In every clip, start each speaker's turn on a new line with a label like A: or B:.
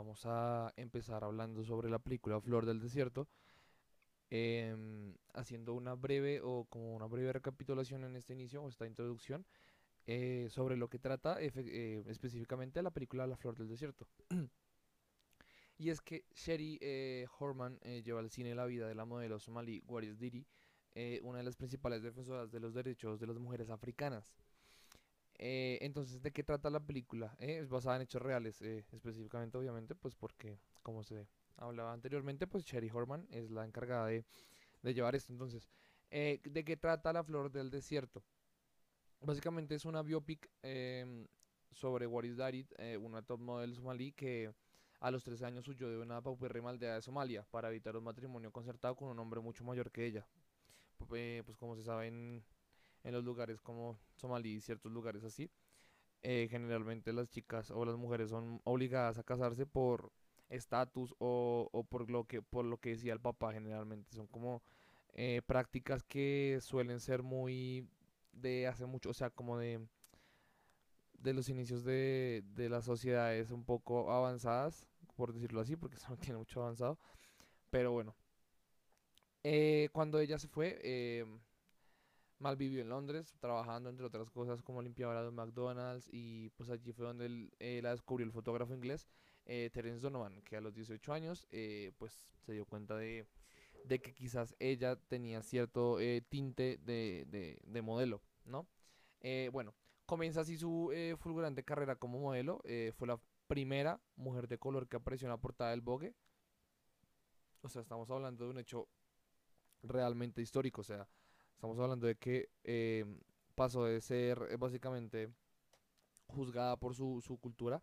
A: vamos a empezar hablando sobre la película Flor del Desierto, em, haciendo una breve o como una breve recapitulación en este inicio o esta introducción eh, sobre lo que trata eh, específicamente la película La Flor del Desierto. Y es que Sherry eh, Horman lleva al cine la vida de la modelo somalí Waris Diri, una de las principales defensoras de los derechos de las mujeres africanas. Eh, entonces, ¿de qué trata la película? Eh, es basada en hechos reales, eh, específicamente, obviamente, pues porque, como se hablaba anteriormente, pues Sherry Horman es la encargada de, llevar esto. Entonces, eh, ¿de qué trata La Flor del Desierto? Básicamente es una biopic em, sobre Waris Darit, eh, una top model somalí que a los 13 años huyó de una paupérrima aldea de Somalia para evitar un matrimonio concertado con un hombre mucho mayor que ella. Eh, pues como se sabe en, en los lugares como Somalí y ciertos lugares así, eh, generalmente las chicas o las mujeres son obligadas a casarse por estatus o, o por lo que por lo que decía el papá generalmente son como eh, prácticas que suelen ser muy de hace mucho, o sea, como de de los inicios de, de las sociedades un poco avanzadas, por decirlo así, porque eso no tiene mucho avanzado, pero bueno, eh, cuando ella se fue, eh, Mal vivió en Londres, trabajando entre otras cosas como limpiadora de McDonald's y pues allí fue donde la descubrió el fotógrafo inglés eh, Terence Donovan, que a los 18 años eh, pues se dio cuenta de, de que quizás ella tenía cierto eh, tinte de, de- de modelo, ¿no? Eh, bueno, comienza así su fulgurante carrera como modelo, fue la primera mujer de color que apareció en la portada del Vogue, o sea, estamos hablando de un hecho realmente histórico, o sea, Estamos hablando de que eh, pasó de ser eh, básicamente juzgada por su, su cultura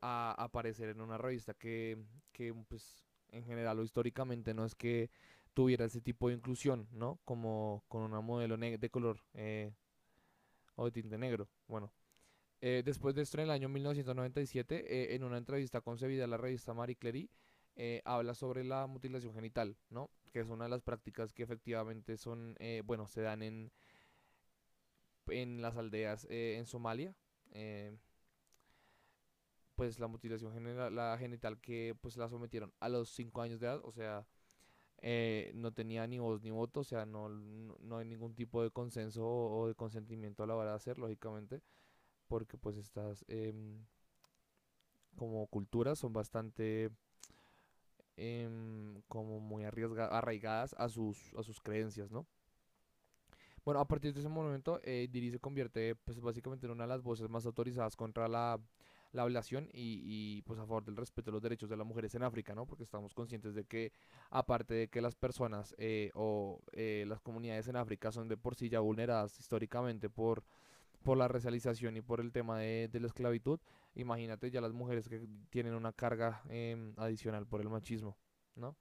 A: a aparecer en una revista que, que, pues, en general o históricamente no es que tuviera ese tipo de inclusión, ¿no? Como con una modelo de color eh, o de tinte negro. Bueno, eh, después de esto, en el año 1997, eh, en una entrevista concebida a la revista Marie Claire, eh, habla sobre la mutilación genital, ¿no? Que es una de las prácticas que efectivamente son, eh, bueno, se dan en, en las aldeas eh, en Somalia. eh, pues la mutilación general, la genital que pues la sometieron a los 5 años de edad, o sea, no tenía ni voz ni voto, o sea, no, no, no hay ningún tipo de consenso o, o de consentimiento a la hora de hacer, lógicamente, porque pues estas em, como culturas son bastante em, como muy arraigadas a sus, a sus creencias, ¿no? Bueno, a partir de ese momento, eh, Diri se convierte, pues, básicamente en una de las voces más autorizadas contra la, la ablación y, y, pues, a favor del respeto de los derechos de las mujeres en África, ¿no? Porque estamos conscientes de que, aparte de que las personas eh, o eh, las comunidades en África son de por sí ya vulneradas históricamente por, por la racialización y por el tema de, de la esclavitud, imagínate ya las mujeres que tienen una carga em, adicional por el machismo, ¿no?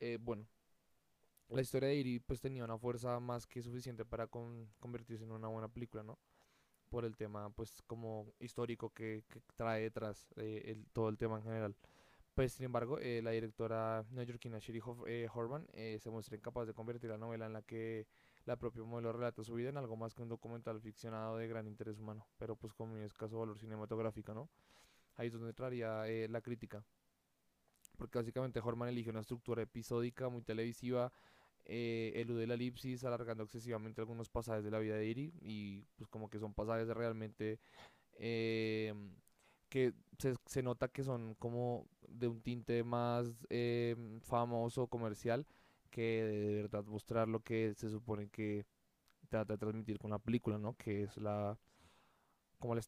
A: Eh, bueno. La historia de Iri pues tenía una fuerza más que suficiente para con- convertirse en una buena película, ¿no? Por el tema pues como histórico que, que trae detrás eh, el- todo el tema en general. Pues sin embargo, eh, la directora neoyorquina Sherry Hof- eh, Horvan eh, se muestra incapaz de convertir la novela en la que la propia modelo relata su vida en algo más que un documental ficcionado de gran interés humano, pero pues con muy escaso valor cinematográfico, ¿no? Ahí es donde entraría eh, la crítica, porque básicamente Horman elige una estructura episódica muy televisiva eh, elude la elipsis alargando excesivamente algunos pasajes de la vida de Iri y pues como que son pasajes realmente em, que se, se nota que son como de un tinte más em, famoso, comercial, que de verdad mostrar lo que se supone que trata de transmitir con la película, ¿no? Que es la como la,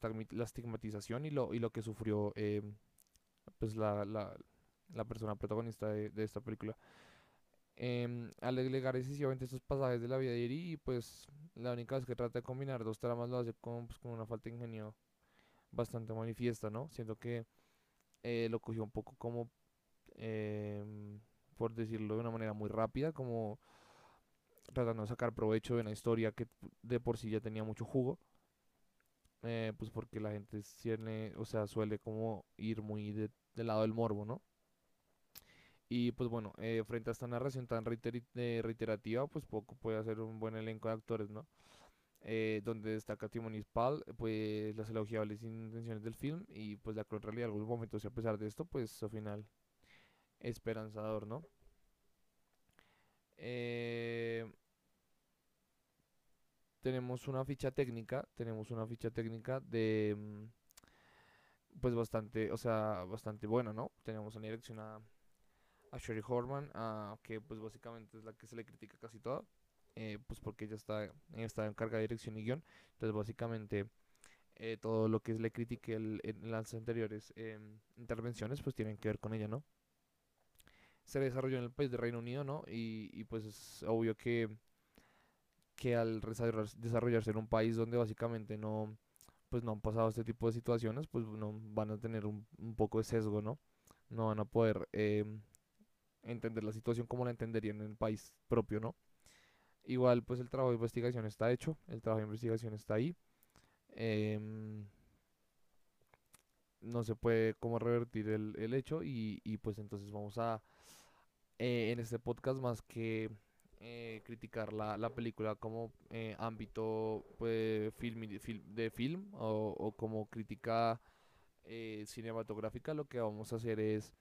A: estigmatización y lo, y lo que sufrió em, pues la, la, la persona protagonista de, de esta película em, al agregar excesivamente estos pasajes de la vida de Eri, y pues la única vez que trata de combinar dos tramas lo hace con, pues, con una falta de ingenio bastante manifiesta, ¿no? Siento que eh, lo cogió un poco como, em, por decirlo de una manera muy rápida, como tratando de sacar provecho de una historia que de por sí ya tenía mucho jugo, eh, pues porque la gente tiene, o sea, suele como ir muy de- del lado del morbo, ¿no? Y pues bueno, eh, frente a esta narración tan reiteri- eh, reiterativa, pues poco puede hacer un buen elenco de actores, ¿no? eh, donde destaca Timon Spall, pues las elogiables intenciones del film y pues la cruel realidad de algunos momentos y a pesar de esto, pues su final esperanzador, ¿no? Eh, tenemos una ficha técnica, tenemos una ficha técnica de mm, pues bastante, o sea, bastante buena, ¿no? Tenemos en dirección a, a Sherry Horman, que pues básicamente es la que se le critica casi toda, eh, pues porque ella está, está en carga de dirección y guion, entonces básicamente eh, todo lo que le critique en las anteriores em, intervenciones pues tienen que ver con ella, ¿no? Se desarrolló en el país de Reino Unido, ¿no? Y, y pues es obvio que que al desarrollarse en un país donde básicamente no pues no han pasado este tipo de situaciones, pues no van a tener un, poco de sesgo, ¿no? No van a poder eh, entender la situación como la entenderían en el país propio, ¿no? Igual, pues el trabajo de investigación está hecho, el trabajo de investigación está ahí. Em, no se puede como revertir el, hecho y, y, pues entonces vamos a, eh, en este podcast más que eh, criticar la, la, película como eh, ámbito pues, film, de film o, como crítica cinematográfica, lo que vamos a hacer es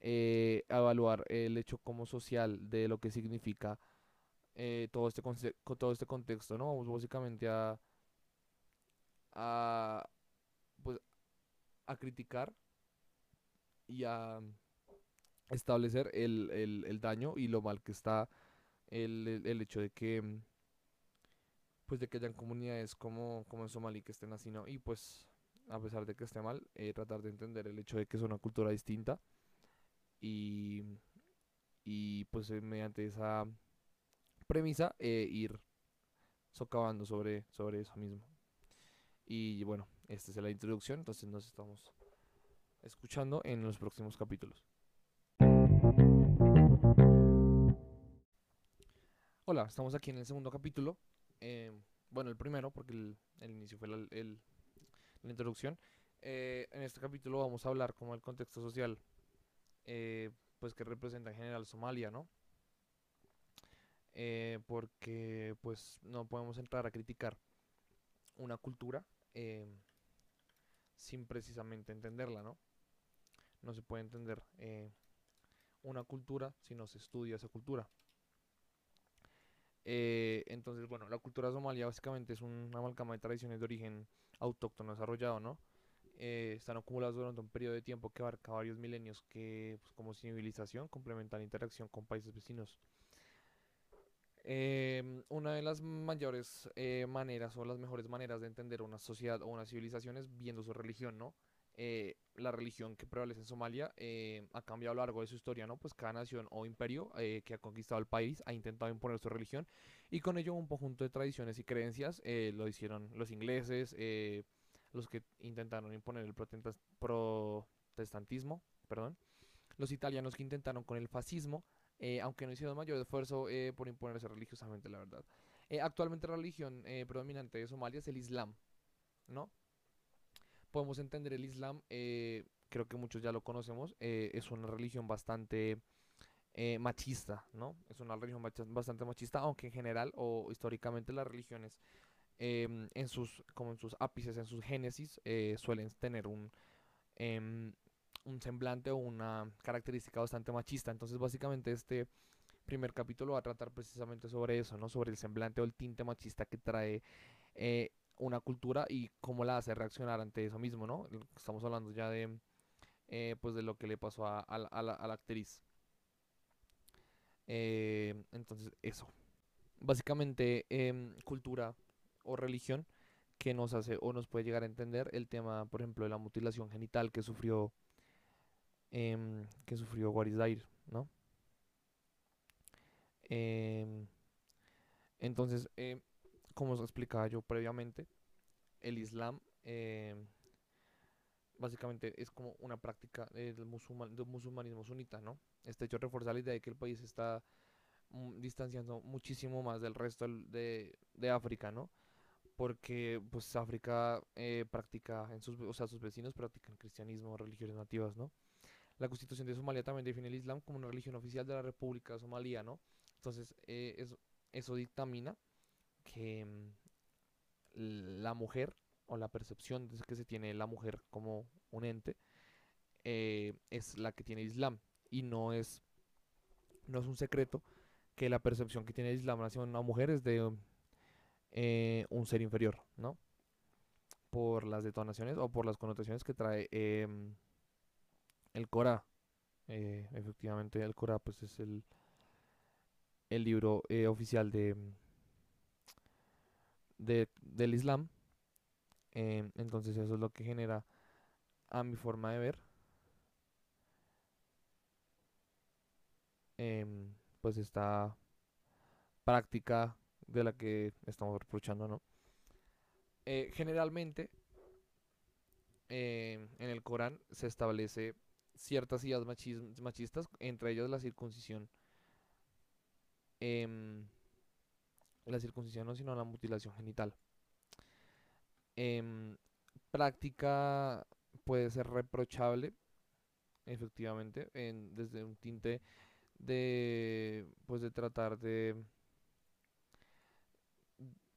A: evaluar el hecho como social de lo que significa todo, este todo este contexto, ¿no? Vamos básicamente a, a, pues, a criticar y a establecer el, el, el daño y lo mal que está el, el, hecho de que mm, pues de que hayan comunidades como, como en Somalí que estén así, ¿no? Y pues a pesar de que esté mal, eh, tratar de entender el hecho de que es una cultura distinta y, y pues eh, mediante esa premisa eh, ir socavando sobre, sobre eso mismo. Y bueno, esta es la introducción, entonces nos estamos escuchando en los próximos capítulos. Hola, estamos aquí en el segundo capítulo. Eh, bueno, el primero, porque el, inicio fue la, introducción. Eh, en este capítulo vamos a hablar como el contexto social, eh, pues que representa en general Somalia, ¿no? porque pues no podemos entrar a criticar una cultura sin precisamente entenderla, ¿no? No se puede entender una cultura si no se estudia esa cultura. Eh, entonces, bueno, la cultura somalia básicamente es una amalgama de tradiciones de origen autóctono desarrollado, ¿no? Eh, están acumulados durante un periodo de tiempo que abarca varios milenios que, pues, como civilización, complementan la interacción con países vecinos. Em, una de las mayores eh, maneras o las mejores maneras de entender una sociedad o una civilización es viendo su religión, ¿no? Eh, la religión que prevalece en Somalia eh, ha cambiado a lo largo de su historia, ¿no? Pues cada nación o imperio eh, que ha conquistado el país ha intentado imponer su religión y con ello un conjunto de tradiciones y creencias lo hicieron los ingleses, los que intentaron imponer el protestantismo, perdón, los italianos que intentaron con el fascismo, aunque no hicieron mayor esfuerzo por imponerse religiosamente, la verdad. actualmente la religión predominante de Somalia es el Islam, ¿no? Podemos entender el Islam, eh, creo que muchos ya lo conocemos, eh, es una religión bastante eh, machista, ¿no? Es una religión bastante machista, aunque en general o históricamente las religiones em, en sus, como en sus ápices, en sus génesis, suelen tener un, em, un semblante o una característica bastante machista. Entonces básicamente este primer capítulo va a tratar precisamente sobre eso, ¿no? Sobre el semblante o el tinte machista que trae una cultura y cómo la hace reaccionar ante eso mismo, ¿no? Estamos hablando ya de, eh, pues de lo que le pasó a, la, actriz. Eh, entonces, eso. Básicamente, em, cultura o religión que nos hace o nos puede llegar a entender el tema, por ejemplo, de la mutilación genital que sufrió em, que sufrió Waris ¿no? Em, entonces, como os explicaba yo previamente, el Islam eh, básicamente es como una práctica del, musulmanismo sunita, ¿no? Este hecho refuerza la idea de que el país está mm, distanciando muchísimo más del resto de, África, ¿no? Porque pues África eh, practica, en sus, o sea, sus vecinos practican cristianismo, religiones nativas, ¿no? La constitución de Somalia también define el Islam como una religión oficial de la República Somalía, ¿no? Entonces, eh, eso dictamina que, la mujer o la percepción de que se tiene la mujer como un ente eh, es la que tiene Islam y no es no es un secreto que la percepción que tiene Islam hacia una mujer es de eh, un ser inferior, ¿no? Por las detonaciones o por las connotaciones que trae em, el Corá. Eh, efectivamente, el Corá pues es el, el libro eh, oficial de, de, del Islam. Em, entonces eso es lo que genera a mi forma de ver. Em, pues esta práctica de la que estamos reprochando, ¿no? Eh, generalmente em, en el Corán se establece ciertas ideas machistas, entre ellas la circuncisión. La circuncisión no, sino la mutilación genital. Em, práctica puede ser reprochable, efectivamente, en, desde un tinte de, pues, de tratar de,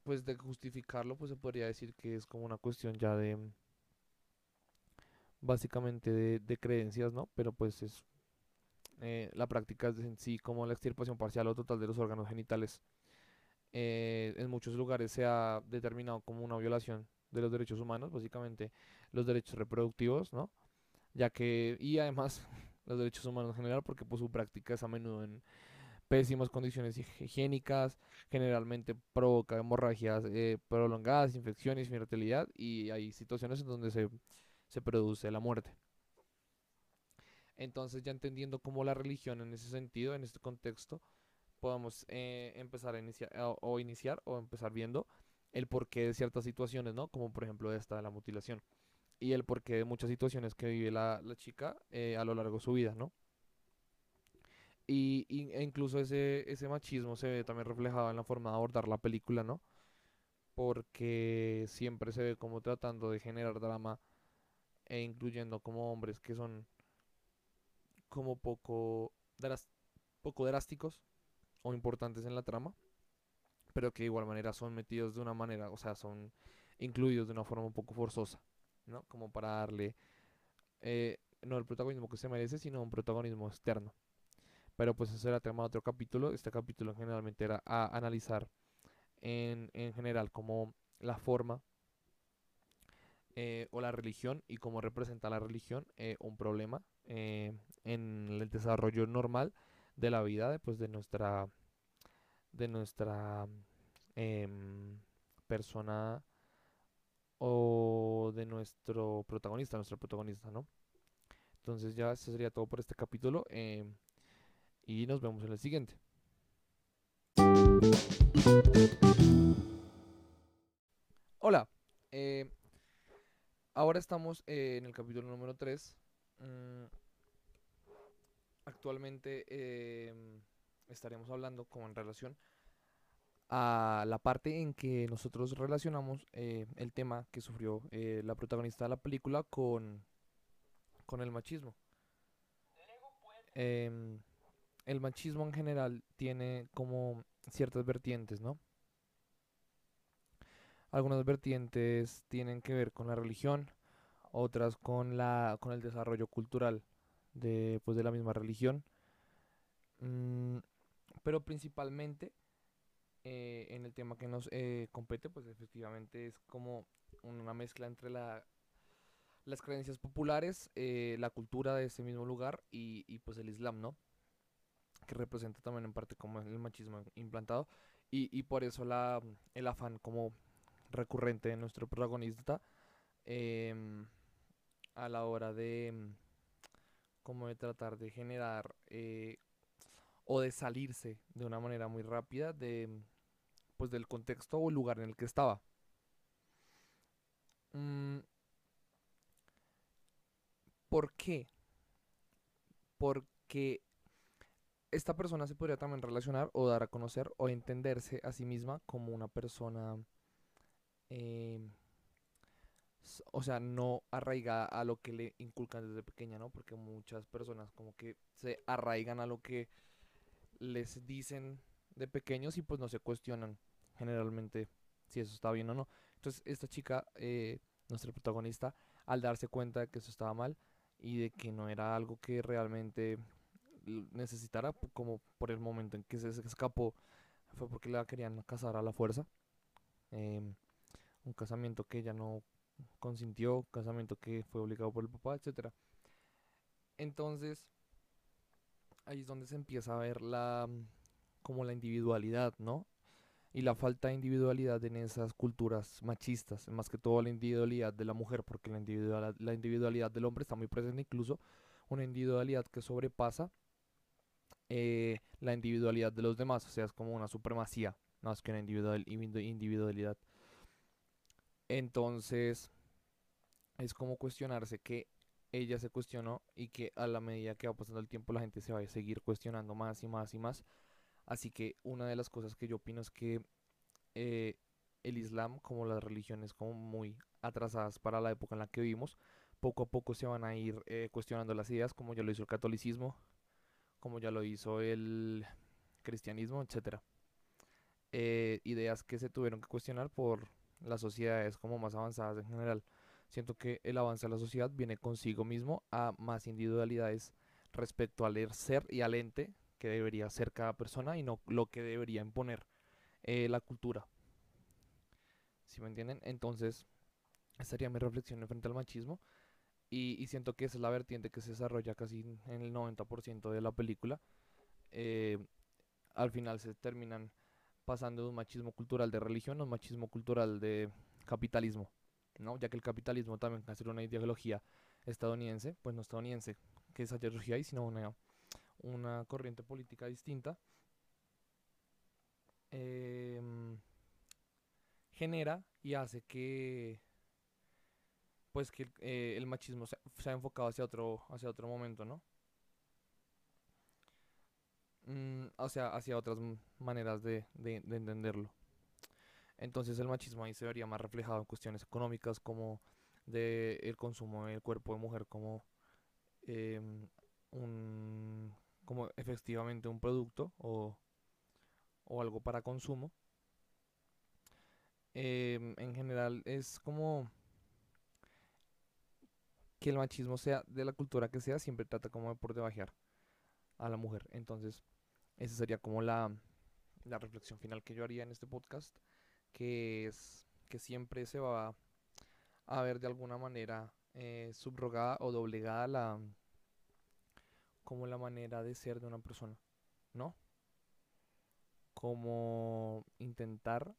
A: pues, de justificarlo, pues se podría decir que es como una cuestión ya de, básicamente de, creencias, ¿no? Pero pues es eh, la práctica es en sí como la extirpación parcial o total de los órganos genitales. Eh, en muchos lugares se ha determinado como una violación de los derechos humanos, básicamente los derechos reproductivos, ¿no? Ya que, y además los derechos humanos en general, porque pues su práctica es a menudo en pésimas condiciones higiénicas, generalmente provoca hemorragias eh, prolongadas, infecciones, infertilidad, y hay situaciones en donde se se produce la muerte. Entonces ya entendiendo cómo la religión en ese sentido, en este contexto, podemos eh, empezar a iniciar o, iniciar o empezar viendo el porqué de ciertas situaciones, ¿no? Como por ejemplo esta de la mutilación y el porqué de muchas situaciones que vive la, chica eh, a lo largo de su vida, ¿no? Y, e incluso ese, ese machismo se ve también reflejado en la forma de abordar la película, ¿no? Porque siempre se ve como tratando de generar drama e incluyendo como hombres que son como poco drásticos o importantes en la trama, pero que de igual manera son metidos de una manera, o sea, son incluidos de una forma un poco forzosa, ¿no? Como para darle eh, no el protagonismo que se merece, sino un protagonismo externo. Pero pues eso era tema de otro capítulo. Este capítulo generalmente era analizar en, en general como la forma eh, o la religión y cómo representa la religión eh, un problema eh, en el desarrollo normal de la vida de, pues, de nuestra de nuestra em, persona o de nuestro protagonista, nuestro protagonista, ¿no? Entonces ya eso sería todo por este capítulo em, y nos vemos en el siguiente. Hola, Ahora estamos eh, en el capítulo número 3. Mm, actualmente em, estaremos hablando como en relación a la parte en que nosotros relacionamos eh, el tema que sufrió eh, la protagonista de la película con, con el machismo. Em, el machismo en general tiene como ciertas vertientes, ¿no? Algunas vertientes tienen que ver con la religión, otras con la con el desarrollo cultural de pues de la misma religión. Mm, pero principalmente eh, en el tema que nos eh, compete, pues efectivamente es como una mezcla entre la, las creencias populares, eh, la cultura de ese mismo lugar y, pues el Islam, ¿no? Que representa también en parte como el machismo implantado y, y por eso la, el afán como recurrente de nuestro protagonista em, a la hora de como de tratar de generar eh, o de salirse de una manera muy rápida de pues del contexto o lugar en el que estaba. Mm, ¿Por qué? Porque esta persona se podría también relacionar o dar a conocer o entenderse a sí misma como una persona Em, o sea, no arraigada a lo que le inculcan desde pequeña, ¿no? Porque muchas personas como que se arraigan a lo que les dicen de pequeños y pues no se cuestionan generalmente si eso está bien o no. Entonces esta chica, eh, nuestra protagonista, al darse cuenta de que eso estaba mal y de que no era algo que realmente necesitara, como por el momento en que se escapó, fue porque la querían casar a la fuerza. Em, un casamiento que ella no consintió, casamiento que fue obligado por el papá, etcétera. Entonces, ahí es donde se empieza a ver la como la individualidad, ¿no? Y la falta de individualidad en esas culturas machistas, más que todo la individualidad de la mujer, porque la individualidad, la individualidad del hombre está muy presente, incluso una individualidad que sobrepasa eh, la individualidad de los demás, o sea, es como una supremacía, más que una individualidad. Entonces, es como cuestionarse que ella se cuestionó y que a la medida que va pasando el tiempo la gente se va a seguir cuestionando más y más y más. Así que una de las cosas que yo opino es que eh, el Islam, como las religiones como muy atrasadas para la época en la que vivimos, poco a poco se van a ir eh, cuestionando las ideas, como ya lo hizo el catolicismo, como ya lo hizo el cristianismo, etcétera. Eh, ideas que se tuvieron que cuestionar por las sociedades como más avanzadas en general. Siento que el avance de la sociedad viene consigo mismo a más individualidades respecto al ser y al ente que debería ser cada persona y no lo que debería imponer eh, la cultura. ¿Sí me entienden? Entonces, esta sería mi reflexión frente al machismo. Y, siento que esa es la vertiente que se desarrolla casi en el 90% de la película. Eh, al final se terminan pasando de un machismo cultural de religión a un machismo cultural de capitalismo, ¿no? Ya que el capitalismo también va a ser una ideología estadounidense, pues no estadounidense, que esa ideología ahí, sino una, una corriente política distinta, em, genera y hace que pues que eh, el machismo se, ha enfocado hacia otro hacia otro momento, ¿no? Mm, sea, hacia otras maneras de, entenderlo. Entonces el machismo ahí se vería más reflejado en cuestiones económicas como de el consumo del cuerpo de mujer como em, un como efectivamente un producto o, o algo para consumo. Em, en general es como que el machismo sea de la cultura que sea, siempre trata como de por debajear a la mujer. Entonces, esa sería como la, la reflexión final que yo haría en este podcast, que es que siempre se va a ver de alguna manera eh, subrogada o doblegada la como la manera de ser de una persona, ¿no? Como intentar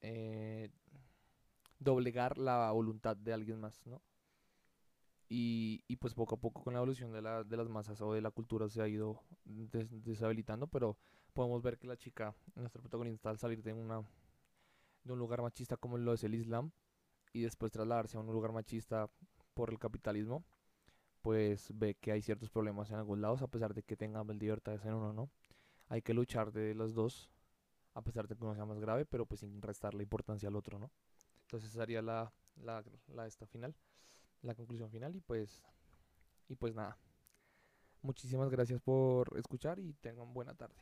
A: eh, doblegar la voluntad de alguien más, ¿no? Y, pues poco a poco con la evolución de, la, de las masas o de la cultura se ha ido deshabilitando, pero podemos ver que la chica, nuestra protagonista, al salir de, una, de un lugar machista como lo es el Islam y después trasladarse a un lugar machista por el capitalismo, pues ve que hay ciertos problemas en algunos lados a pesar de que tengan libertades en uno, ¿no? Hay que luchar de los dos, a pesar de que uno sea más grave, pero pues sin restarle importancia al otro, ¿no? Entonces esa sería la, la, la esta final la conclusión final y pues y pues nada. Muchísimas gracias por escuchar y tengan buena tarde.